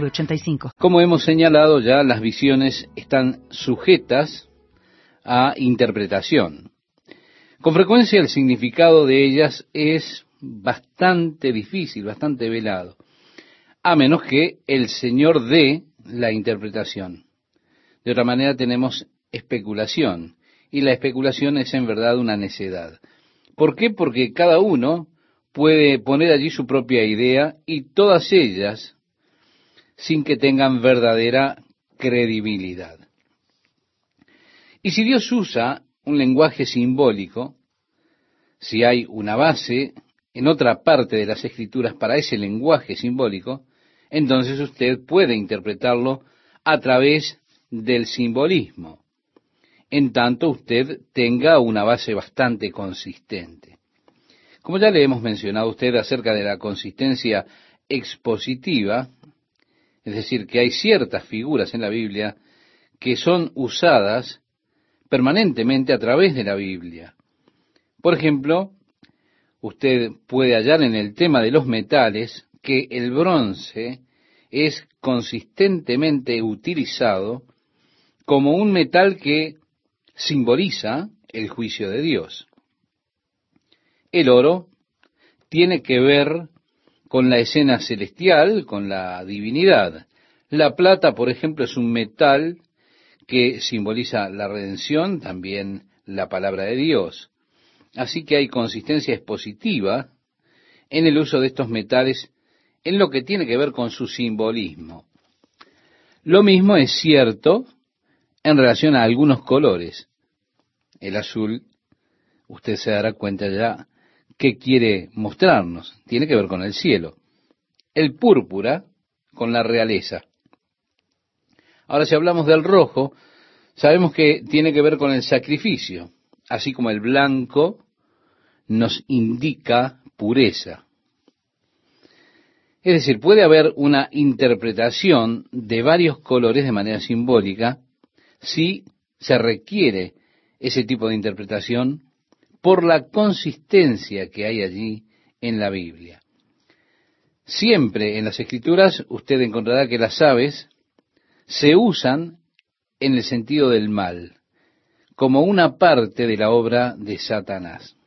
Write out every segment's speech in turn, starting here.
906985. Como hemos señalado ya, las visiones están sujetas a interpretación. Con frecuencia el significado de ellas es bastante difícil, bastante velado, a menos que el Señor dé la interpretación. De otra manera tenemos especulación, y la especulación es en verdad una necedad. ¿Por qué? Porque cada uno puede poner allí su propia idea y todas ellas sin que tengan verdadera credibilidad. Y si Dios usa un lenguaje simbólico, si hay una base en otra parte de las escrituras para ese lenguaje simbólico, entonces usted puede interpretarlo a través del simbolismo, en tanto usted tenga una base bastante consistente. Como ya le hemos mencionado a usted acerca de la consistencia expositiva, es decir, que hay ciertas figuras en la Biblia que son usadas permanentemente a través de la Biblia. Por ejemplo, usted puede hallar en el tema de los metales que el bronce es consistentemente utilizado como un metal que simboliza el juicio de Dios. El oro tiene que ver con la escena celestial, con la divinidad. La plata, por ejemplo, es un metal que simboliza la redención, también la palabra de Dios. Así que hay consistencia expositiva en el uso de estos metales en lo que tiene que ver con su simbolismo. Lo mismo es cierto en relación a algunos colores. El azul, usted se dará cuenta ya, ¿qué quiere mostrarnos? Tiene que ver con el cielo. El púrpura con la realeza. Ahora, si hablamos del rojo, sabemos que tiene que ver con el sacrificio, así como el blanco nos indica pureza. Es decir, puede haber una interpretación de varios colores de manera simbólica si se requiere ese tipo de interpretación por la consistencia que hay allí en la Biblia. Siempre en las escrituras usted encontrará que las aves se usan en el sentido del mal, como una parte de la obra de Satanás.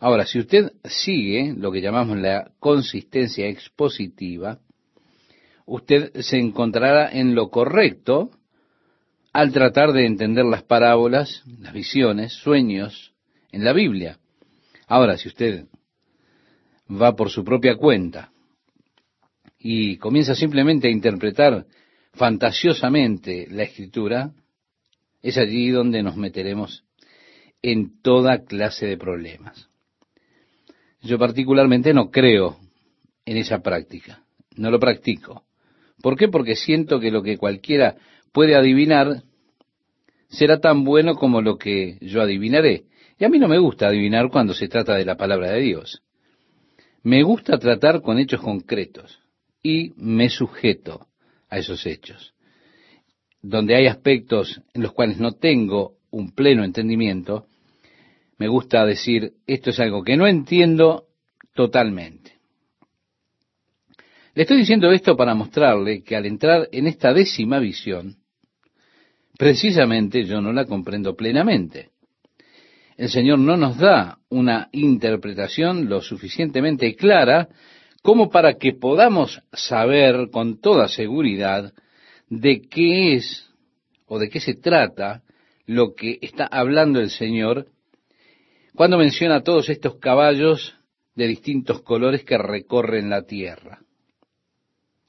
Ahora, si usted sigue lo que llamamos la consistencia expositiva, usted se encontrará en lo correcto al tratar de entender las parábolas, las visiones, sueños, en la Biblia. Ahora, si usted va por su propia cuenta y comienza simplemente a interpretar fantasiosamente la escritura, es allí donde nos meteremos en toda clase de problemas. Yo particularmente no creo en esa práctica, no lo practico. ¿Por qué? Porque siento que lo que cualquiera puede adivinar será tan bueno como lo que yo adivinaré. Y a mí no me gusta adivinar cuando se trata de la palabra de Dios. Me gusta tratar con hechos concretos y me sujeto a esos hechos. Donde hay aspectos en los cuales no tengo un pleno entendimiento, me gusta decir, esto es algo que no entiendo totalmente. Le estoy diciendo esto para mostrarle que al entrar en esta décima visión, precisamente yo no la comprendo plenamente el Señor no nos da una interpretación lo suficientemente clara como para que podamos saber con toda seguridad de qué es o de qué se trata lo que está hablando el Señor cuando menciona todos estos caballos de distintos colores que recorren la tierra.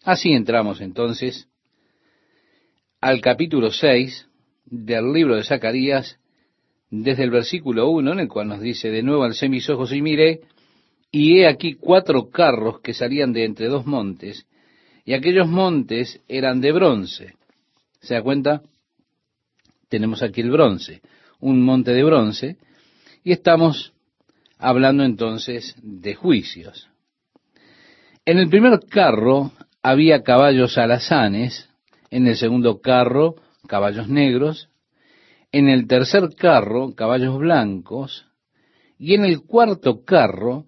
Así entramos entonces al capítulo 6 del libro de Zacarías desde el versículo 1, en el cual nos dice, de nuevo alcé mis ojos y miré, y he aquí cuatro carros que salían de entre dos montes, y aquellos montes eran de bronce. ¿Se da cuenta? Tenemos aquí el bronce, un monte de bronce, y estamos hablando entonces de juicios. En el primer carro había caballos alazanes, en el segundo carro caballos negros, en el tercer carro caballos blancos, y en el cuarto carro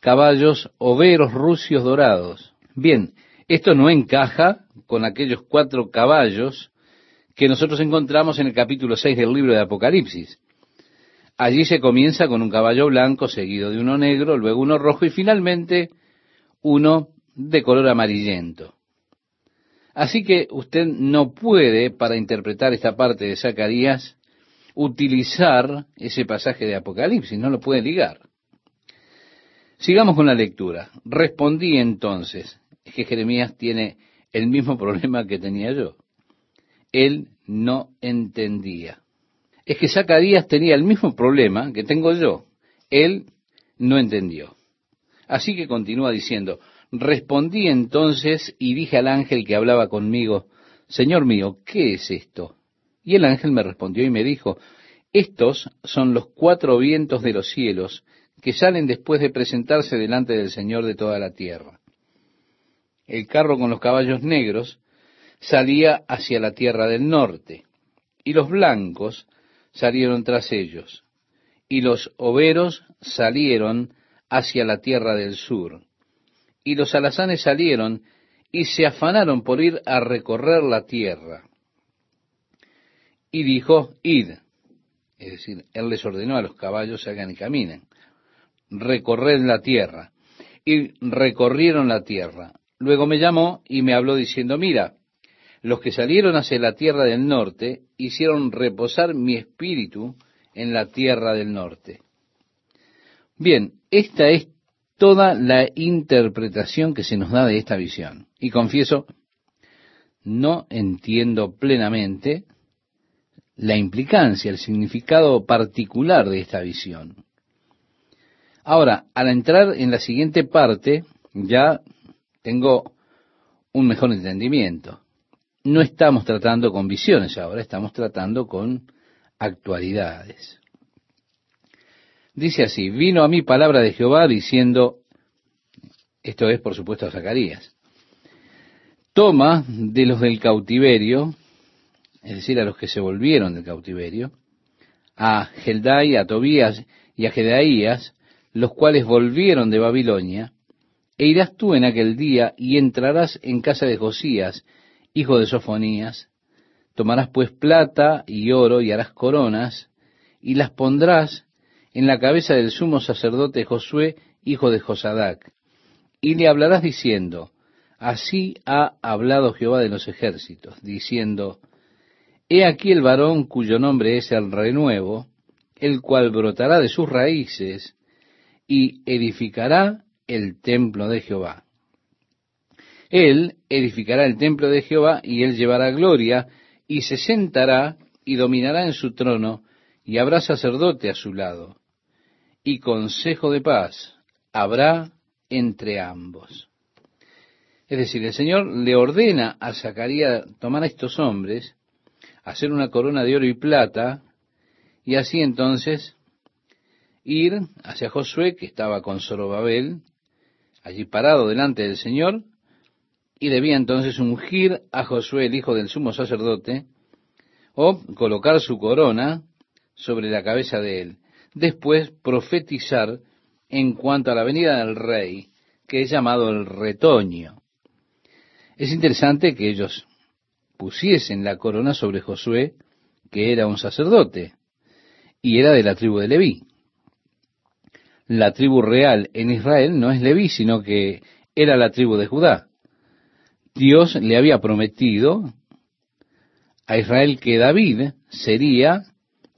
caballos overos rucios dorados. Bien, esto no encaja con aquellos cuatro caballos que nosotros encontramos en el capítulo 6 del libro de Apocalipsis. Allí se comienza con un caballo blanco seguido de uno negro, luego uno rojo y finalmente uno de color amarillento. Así que usted no puede, para interpretar esta parte de Zacarías, utilizar ese pasaje de Apocalipsis, no lo puede ligar. Sigamos con la lectura. Respondí entonces, es que Jeremías tiene el mismo problema que tenía yo. Él no entendía. Es que Zacarías tenía el mismo problema que tengo yo. Él no entendió. Así que continúa diciendo, respondí entonces y dije al ángel que hablaba conmigo, Señor mío, ¿qué es esto? Y el ángel me respondió y me dijo, estos son los cuatro vientos de los cielos que salen después de presentarse delante del Señor de toda la tierra. El carro con los caballos negros salía hacia la tierra del norte, y los blancos salieron tras ellos, y los overos salieron hacia la tierra del sur, y los alazanes salieron y se afanaron por ir a recorrer la tierra. Y dijo, id, es decir, él les ordenó a los caballos salgan y caminen, recorred la tierra, y recorrieron la tierra. Luego me llamó y me habló diciendo, mira, los que salieron hacia la tierra del norte hicieron reposar mi espíritu en la tierra del norte. Bien, esta es toda la interpretación que se nos da de esta visión. Y confieso, no entiendo plenamente la implicancia, el significado particular de esta visión. Ahora, al entrar en la siguiente parte, ya tengo un mejor entendimiento. No estamos tratando con visiones ahora, estamos tratando con actualidades. Dice así, vino a mí palabra de Jehová diciendo, esto es por supuesto a Zacarías, toma de los del cautiverio, es decir, a los que se volvieron del cautiverio, a Geldai, a Tobías y a Gedaías, los cuales volvieron de Babilonia, e irás tú en aquel día y entrarás en casa de Josías, hijo de Sofonías, tomarás pues plata y oro y harás coronas, y las pondrás en la cabeza del sumo sacerdote Josué, hijo de Josadac, y le hablarás diciendo, así ha hablado Jehová de los ejércitos, diciendo, He aquí el varón cuyo nombre es el renuevo, el cual brotará de sus raíces y edificará el templo de Jehová. Él edificará el templo de Jehová y él llevará gloria y se sentará y dominará en su trono y habrá sacerdote a su lado y consejo de paz habrá entre ambos. Es decir, el Señor le ordena a Zacarías tomar a estos hombres, hacer una corona de oro y plata, y así entonces ir hacia Josué, que estaba con Zorobabel, allí parado delante del Señor, y debía entonces ungir a Josué, el hijo del sumo sacerdote, o colocar su corona sobre la cabeza de él. Después profetizar en cuanto a la venida del rey, que es llamado el retoño. Es interesante que ellos pusiesen la corona sobre Josué, que era un sacerdote, y era de la tribu de Leví la tribu real en Israel no es Leví, sino que era la tribu de Judá. Dios le había prometido a Israel que David sería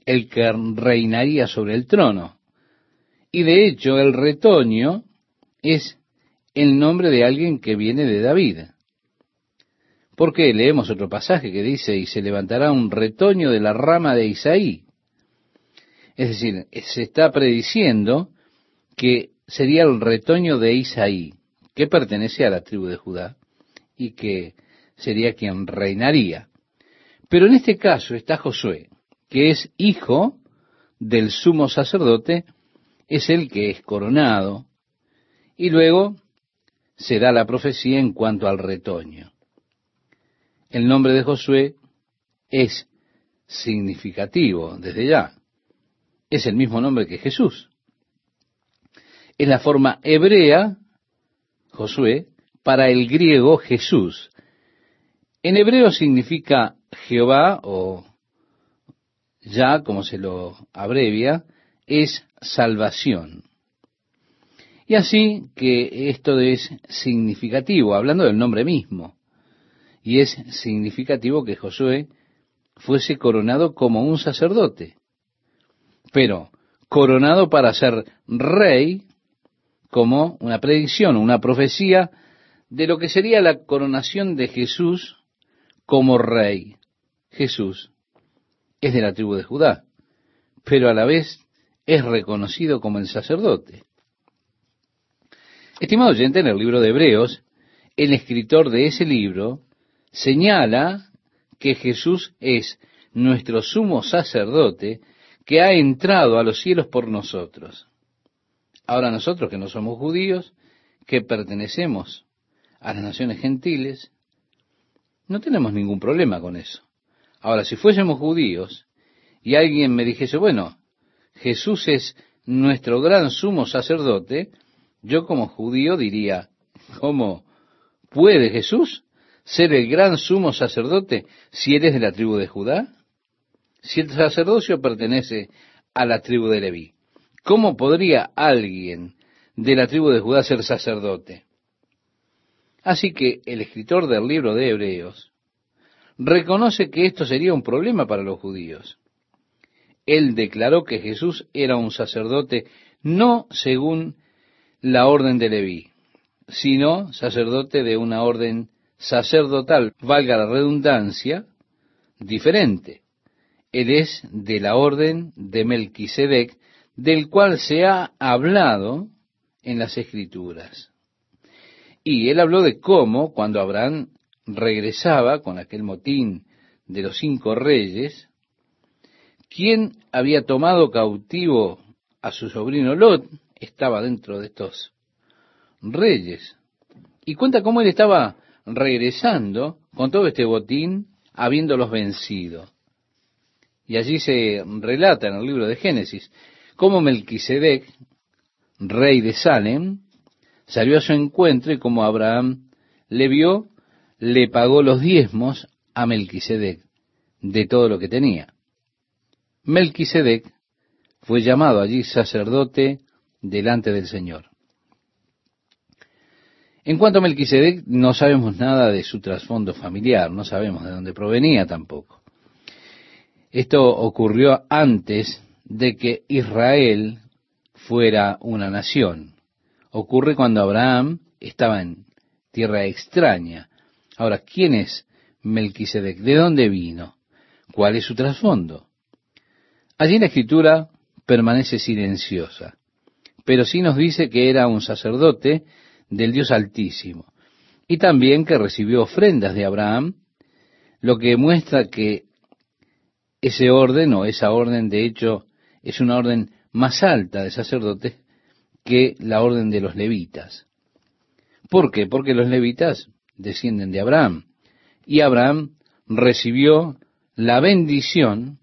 el que reinaría sobre el trono. Y de hecho el retoño es el nombre de alguien que viene de David. Porque leemos otro pasaje que dice, y se levantará un retoño de la rama de Isaí. Es decir, se está prediciendo que sería el retoño de Isaí, que pertenece a la tribu de Judá, y que sería quien reinaría. Pero en este caso está Josué, que es hijo del sumo sacerdote, es el que es coronado, y luego se da la profecía en cuanto al retoño. El nombre de Josué es significativo desde ya. Es el mismo nombre que Jesús. Es la forma hebrea, Josué, para el griego Jesús. En hebreo significa Jehová o ya como se lo abrevia, es salvación. Y así que esto es significativo, hablando del nombre mismo. Y es significativo que Josué fuese coronado como un sacerdote. Pero coronado para ser rey, como una predicción, una profecía de lo que sería la coronación de Jesús como rey. Jesús es de la tribu de Judá, pero a la vez es reconocido como el sacerdote. Estimado oyente, en el libro de Hebreos, el escritor de ese libro señala que Jesús es nuestro sumo sacerdote que ha entrado a los cielos por nosotros. Ahora nosotros que no somos judíos, que pertenecemos a las naciones gentiles, no tenemos ningún problema con eso. Ahora, si fuésemos judíos y alguien me dijese, bueno, Jesús es nuestro gran sumo sacerdote, yo como judío diría, ¿cómo puede Jesús ser el gran sumo sacerdote si eres de la tribu de Judá? Si el sacerdocio pertenece a la tribu de Leví, ¿cómo podría alguien de la tribu de Judá ser sacerdote? Así que el escritor del libro de Hebreos reconoce que esto sería un problema para los judíos. Él declaró que Jesús era un sacerdote no según la orden de Leví, sino sacerdote de una orden sacerdotal, valga la redundancia, diferente. Él es de la orden de Melquisedec, del cual se ha hablado en las Escrituras. Y él habló de cómo, cuando Abraham regresaba con aquel motín de los cinco reyes, quien había tomado cautivo a su sobrino Lot estaba dentro de estos reyes. Y cuenta cómo él estaba regresando con todo este botín, habiéndolos vencido. Y allí se relata en el libro de Génesis cómo Melquisedec, rey de Salem, salió a su encuentro y como Abraham le vio le pagó los diezmos a Melquisedec de todo lo que tenía. Melquisedec fue llamado allí sacerdote delante del Señor. En cuanto a Melquisedec, no sabemos nada de su trasfondo familiar, no sabemos de dónde provenía tampoco. Esto ocurrió antes de que Israel fuera una nación. Ocurre cuando Abraham estaba en tierra extraña, Ahora, ¿quién es Melquisedec? ¿De dónde vino? ¿Cuál es su trasfondo? Allí la escritura permanece silenciosa, pero sí nos dice que era un sacerdote del Dios Altísimo y también que recibió ofrendas de Abraham, lo que muestra que ese orden o esa orden de hecho es una orden más alta de sacerdotes que la orden de los levitas. ¿Por qué? Porque los levitas descienden de Abraham. Y Abraham recibió la bendición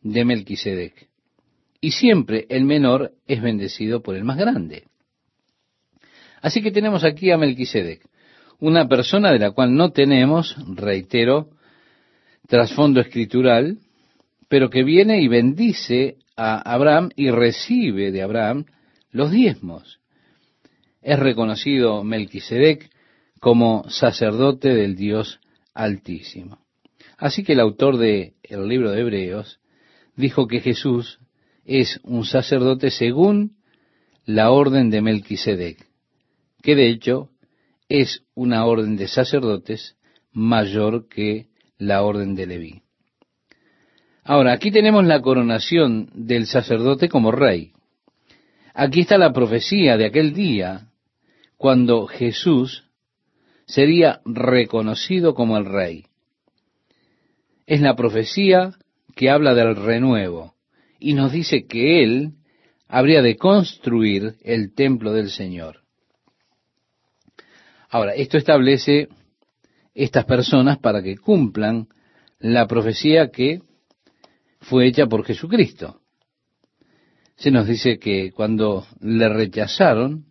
de Melquisedec. Y siempre el menor es bendecido por el más grande. Así que tenemos aquí a Melquisedec, una persona de la cual no tenemos, reitero, trasfondo escritural, pero que viene y bendice a Abraham y recibe de Abraham los diezmos. Es reconocido Melquisedec como sacerdote del Dios Altísimo. Así que el autor del libro de Hebreos dijo que Jesús es un sacerdote según la orden de Melquisedec, que de hecho es una orden de sacerdotes mayor que la orden de Leví. Ahora, aquí tenemos la coronación del sacerdote como rey. Aquí está la profecía de aquel día cuando Jesús sería reconocido como el rey. Es la profecía que habla del renuevo y nos dice que él habría de construir el templo del Señor. Ahora, esto establece estas personas para que cumplan la profecía que fue hecha por Jesucristo. Se nos dice que cuando le rechazaron,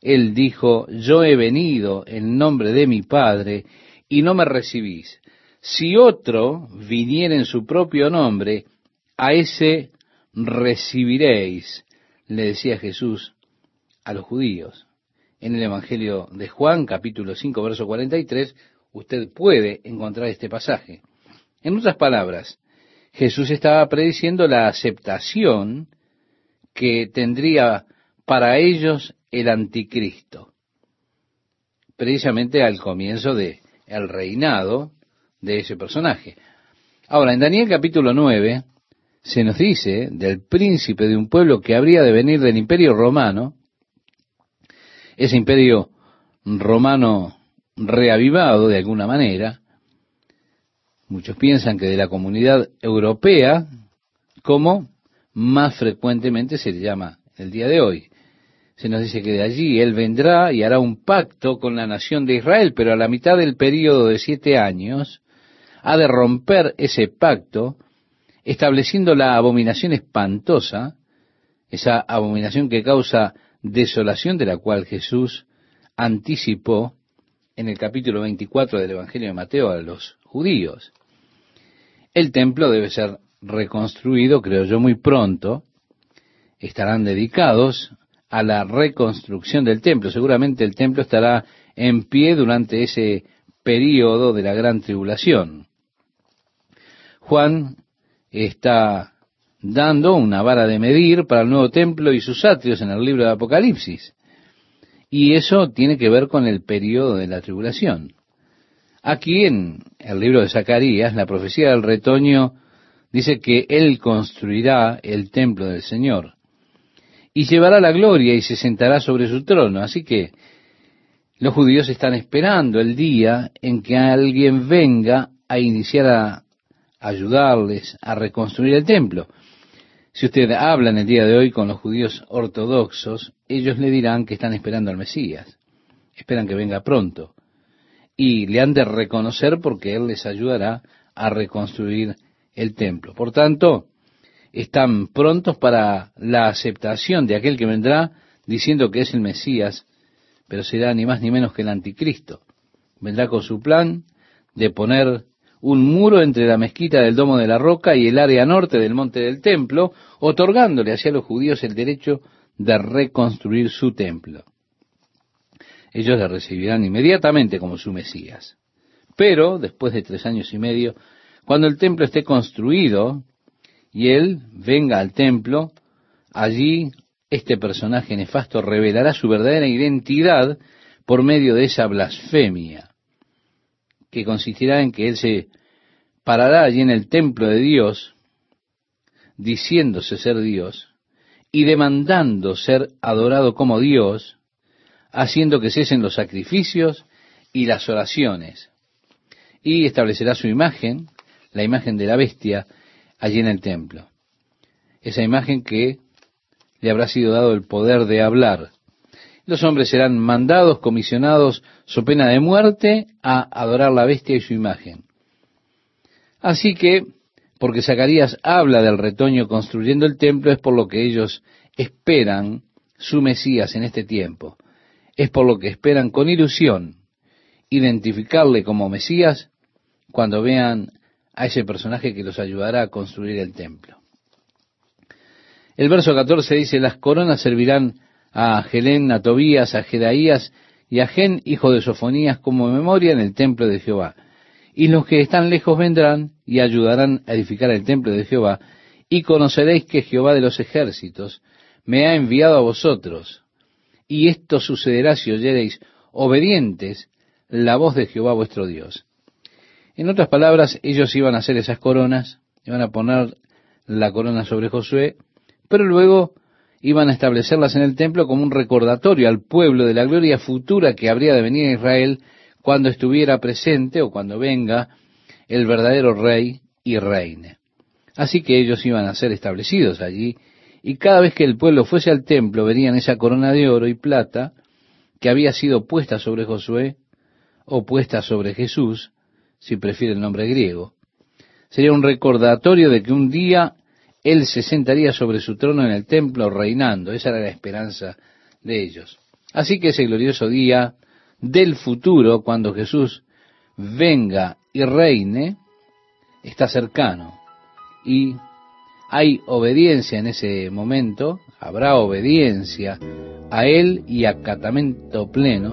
él dijo, yo he venido en nombre de mi Padre y no me recibís. Si otro viniera en su propio nombre, a ese recibiréis, le decía Jesús a los judíos. En el Evangelio de Juan, capítulo 5, verso 43, usted puede encontrar este pasaje. En otras palabras, Jesús estaba prediciendo la aceptación que tendría para ellos el anticristo, precisamente al comienzo de reinado de ese personaje. Ahora, en Daniel capítulo 9 se nos dice del príncipe de un pueblo que habría de venir del imperio romano, ese imperio romano reavivado de alguna manera, muchos piensan que de la comunidad europea, como más frecuentemente se le llama el día de hoy. Se nos dice que de allí él vendrá y hará un pacto con la nación de Israel, pero a la mitad del período de siete años ha de romper ese pacto, estableciendo la abominación espantosa, esa abominación que causa desolación de la cual Jesús anticipó en el capítulo 24 del Evangelio de Mateo a los judíos. El templo debe ser reconstruido, creo yo, muy pronto. Estarán dedicados a la reconstrucción del templo. Seguramente el templo estará en pie durante ese período de la gran tribulación. Juan está dando una vara de medir para el nuevo templo y sus atrios en el libro de Apocalipsis. Y eso tiene que ver con el período de la tribulación. Aquí en el libro de Zacarías, la profecía del retoño dice que Él construirá el templo del Señor y llevará la gloria y se sentará sobre su trono. Así que los judíos están esperando el día en que alguien venga a iniciar a ayudarles a reconstruir el templo. Si usted habla en el día de hoy con los judíos ortodoxos, ellos le dirán que están esperando al Mesías, esperan que venga pronto, y le han de reconocer porque Él les ayudará a reconstruir el templo. Por tanto, están prontos para la aceptación de aquel que vendrá diciendo que es el Mesías, pero será ni más ni menos que el anticristo. Vendrá con su plan de poner un muro entre la mezquita del Domo de la Roca y el área norte del monte del templo, otorgándole hacia los judíos el derecho de reconstruir su templo. Ellos le recibirán inmediatamente como su Mesías. Pero, después de tres años y medio, cuando el templo esté construido, y él venga al templo, allí este personaje nefasto revelará su verdadera identidad por medio de esa blasfemia, que consistirá en que él se parará allí en el templo de Dios, diciéndose ser Dios, y demandando ser adorado como Dios, haciendo que cesen los sacrificios y las oraciones, y establecerá su imagen, la imagen de la bestia, allí en el templo. Esa imagen que le habrá sido dado el poder de hablar. Los hombres serán mandados, comisionados, so pena de muerte, a adorar la bestia y su imagen. Así que, porque Zacarías habla del retoño construyendo el templo, es por lo que ellos esperan su Mesías en este tiempo. Es por lo que esperan con ilusión identificarle como Mesías cuando vean a ese personaje que los ayudará a construir el templo. El verso 14 dice, las coronas servirán a Gelén, a Tobías, a Jedaías y a Gen, hijo de Sofonías, como memoria en el templo de Jehová. Y los que están lejos vendrán y ayudarán a edificar el templo de Jehová, y conoceréis que Jehová de los ejércitos me ha enviado a vosotros. Y esto sucederá si oyereis obedientes la voz de Jehová vuestro Dios. En otras palabras, ellos iban a hacer esas coronas, iban a poner la corona sobre Josué, pero luego iban a establecerlas en el templo como un recordatorio al pueblo de la gloria futura que habría de venir a Israel cuando estuviera presente o cuando venga el verdadero rey y reine. Así que ellos iban a ser establecidos allí, y cada vez que el pueblo fuese al templo verían esa corona de oro y plata que había sido puesta sobre Josué o puesta sobre Jesús, si prefiere el nombre griego. Sería un recordatorio de que un día Él se sentaría sobre su trono en el templo reinando. Esa era la esperanza de ellos. Así que ese glorioso día del futuro, cuando Jesús venga y reine, está cercano. Y hay obediencia en ese momento, habrá obediencia a Él y acatamento pleno